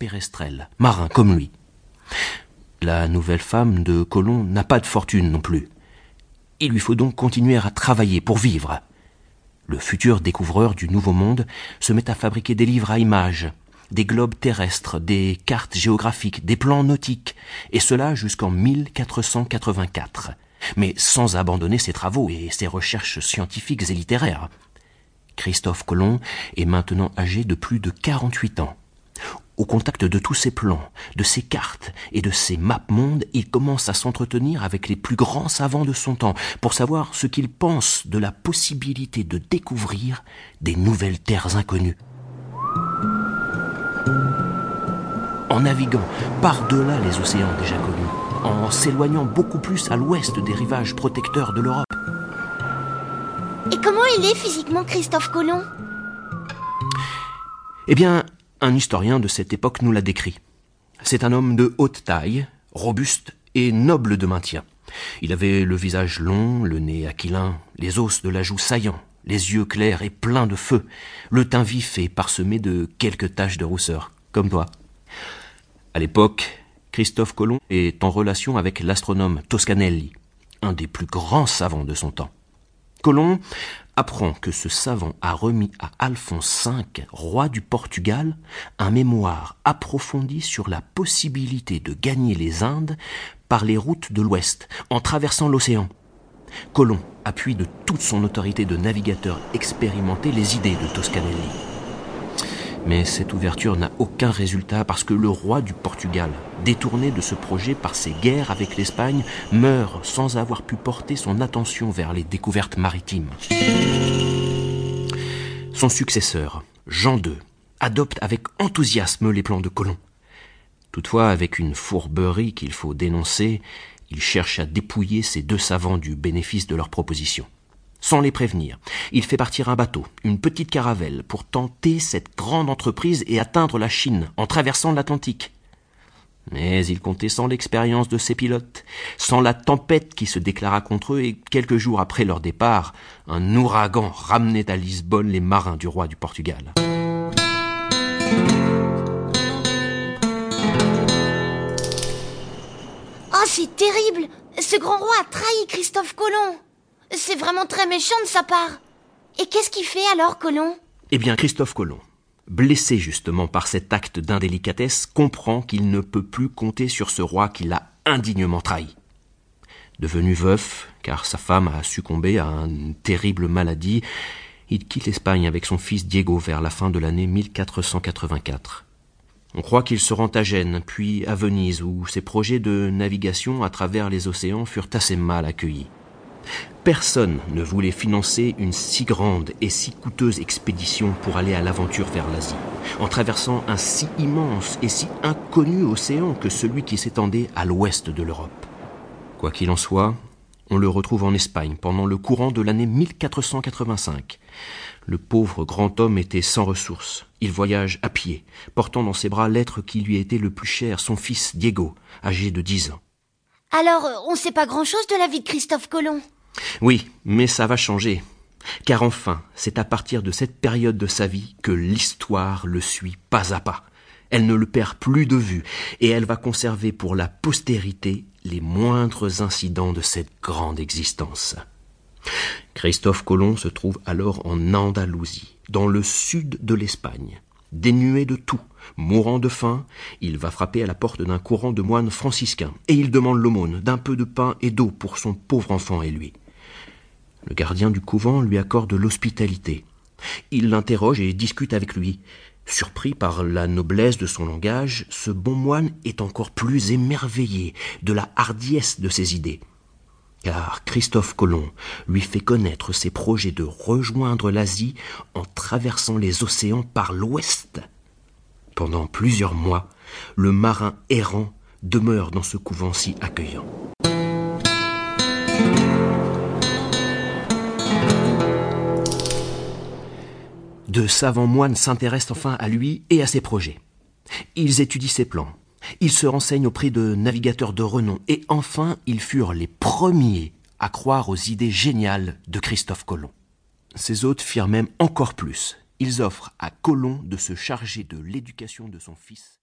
Pérestrel, marin comme lui. La nouvelle femme de Colomb n'a pas de fortune non plus. Il lui faut donc continuer à travailler pour vivre. Le futur découvreur du Nouveau Monde se met à fabriquer des livres à images, des globes terrestres, des cartes géographiques, des plans nautiques, et cela jusqu'en 1484, mais sans abandonner ses travaux et ses recherches scientifiques et littéraires. Christophe Colomb est maintenant âgé de plus de 48 ans. Au contact de tous ces plans, de ces cartes et de ces maps mondes, il commence à s'entretenir avec les plus grands savants de son temps pour savoir ce qu'ils pensent de la possibilité de découvrir des nouvelles terres inconnues. En naviguant par-delà les océans déjà connus, en s'éloignant beaucoup plus à l'ouest des rivages protecteurs de l'Europe. Et comment il est physiquement Christophe Colomb? Eh bien, un historien de cette époque nous l'a décrit. C'est un homme de haute taille, robuste et noble de maintien. Il avait le visage long, le nez aquilin, les os de la joue saillants, les yeux clairs et pleins de feu, le teint vif et parsemé de quelques taches de rousseur, comme toi. À l'époque, Christophe Colomb est en relation avec l'astronome Toscanelli, un des plus grands savants de son temps. Colomb apprend que ce savant a remis à Alphonse V, roi du Portugal, un mémoire approfondi sur la possibilité de gagner les Indes par les routes de l'Ouest, en traversant l'océan. Colomb appuie de toute son autorité de navigateur expérimenté les idées de Toscanelli. Mais cette ouverture n'a aucun résultat parce que le roi du Portugal, détourné de ce projet par ses guerres avec l'Espagne, meurt sans avoir pu porter son attention vers les découvertes maritimes. Son successeur, Jean II, adopte avec enthousiasme les plans de Colomb. Toutefois, avec une fourberie qu'il faut dénoncer, il cherche à dépouiller ces deux savants du bénéfice de leur proposition sans les prévenir. Il fait partir un bateau, une petite caravelle, pour tenter cette grande entreprise et atteindre la Chine en traversant l'Atlantique. Mais il comptait sans l'expérience de ses pilotes, sans la tempête qui se déclara contre eux, et quelques jours après leur départ, un ouragan ramenait à Lisbonne les marins du roi du Portugal. Oh, c'est terrible Ce grand roi a trahi Christophe Colomb c'est vraiment très méchant de sa part. Et qu'est-ce qu'il fait alors, Colomb Eh bien, Christophe Colomb, blessé justement par cet acte d'indélicatesse, comprend qu'il ne peut plus compter sur ce roi qui l'a indignement trahi. Devenu veuf, car sa femme a succombé à une terrible maladie, il quitte l'Espagne avec son fils Diego vers la fin de l'année 1484. On croit qu'il se rend à Gênes, puis à Venise, où ses projets de navigation à travers les océans furent assez mal accueillis. Personne ne voulait financer une si grande et si coûteuse expédition pour aller à l'aventure vers l'Asie, en traversant un si immense et si inconnu océan que celui qui s'étendait à l'ouest de l'Europe. Quoi qu'il en soit, on le retrouve en Espagne pendant le courant de l'année 1485. Le pauvre grand homme était sans ressources. Il voyage à pied, portant dans ses bras l'être qui lui était le plus cher, son fils Diego, âgé de dix ans. Alors, on ne sait pas grand-chose de la vie de Christophe Colomb Oui, mais ça va changer. Car enfin, c'est à partir de cette période de sa vie que l'histoire le suit pas à pas. Elle ne le perd plus de vue, et elle va conserver pour la postérité les moindres incidents de cette grande existence. Christophe Colomb se trouve alors en Andalousie, dans le sud de l'Espagne. Dénué de tout, mourant de faim, il va frapper à la porte d'un courant de moines franciscains, et il demande l'aumône d'un peu de pain et d'eau pour son pauvre enfant et lui. Le gardien du couvent lui accorde l'hospitalité. Il l'interroge et discute avec lui. Surpris par la noblesse de son langage, ce bon moine est encore plus émerveillé de la hardiesse de ses idées. Car Christophe Colomb lui fait connaître ses projets de rejoindre l'Asie en traversant les océans par l'ouest. Pendant plusieurs mois, le marin errant demeure dans ce couvent si accueillant. De savants moines s'intéressent enfin à lui et à ses projets. Ils étudient ses plans, ils se renseignent auprès de navigateurs de renom, et enfin ils furent les premiers à croire aux idées géniales de Christophe Colomb. Ces hôtes firent même encore plus. Ils offrent à Colomb de se charger de l'éducation de son fils.